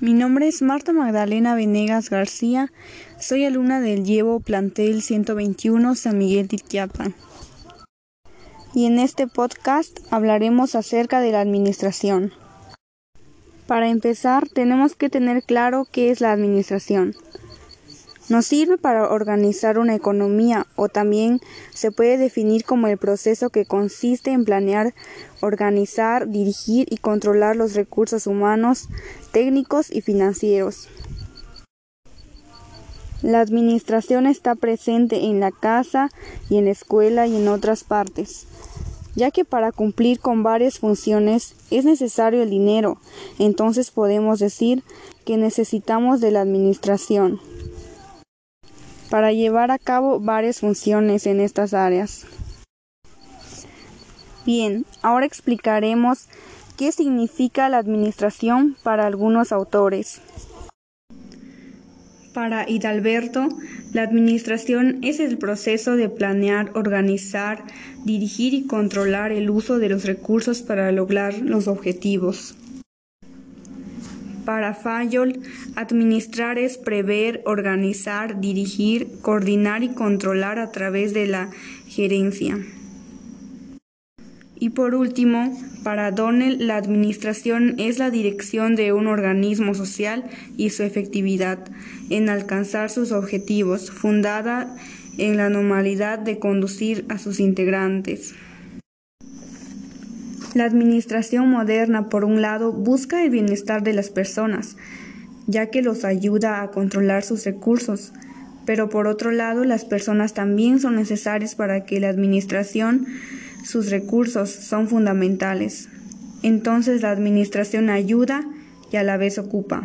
Mi nombre es Marta Magdalena Venegas García, soy alumna del Llevo Plantel 121 San Miguel Titquiapan. Y en este podcast hablaremos acerca de la administración. Para empezar, tenemos que tener claro qué es la administración. Nos sirve para organizar una economía o también se puede definir como el proceso que consiste en planear, organizar, dirigir y controlar los recursos humanos, técnicos y financieros. La administración está presente en la casa y en la escuela y en otras partes, ya que para cumplir con varias funciones es necesario el dinero, entonces podemos decir que necesitamos de la administración para llevar a cabo varias funciones en estas áreas. Bien, ahora explicaremos qué significa la administración para algunos autores. Para Hidalberto, la administración es el proceso de planear, organizar, dirigir y controlar el uso de los recursos para lograr los objetivos. Para Fayol, administrar es prever, organizar, dirigir, coordinar y controlar a través de la gerencia. Y por último, para Donnell, la administración es la dirección de un organismo social y su efectividad en alcanzar sus objetivos, fundada en la normalidad de conducir a sus integrantes. La administración moderna, por un lado, busca el bienestar de las personas, ya que los ayuda a controlar sus recursos, pero por otro lado, las personas también son necesarias para que la administración, sus recursos son fundamentales. Entonces la administración ayuda y a la vez ocupa.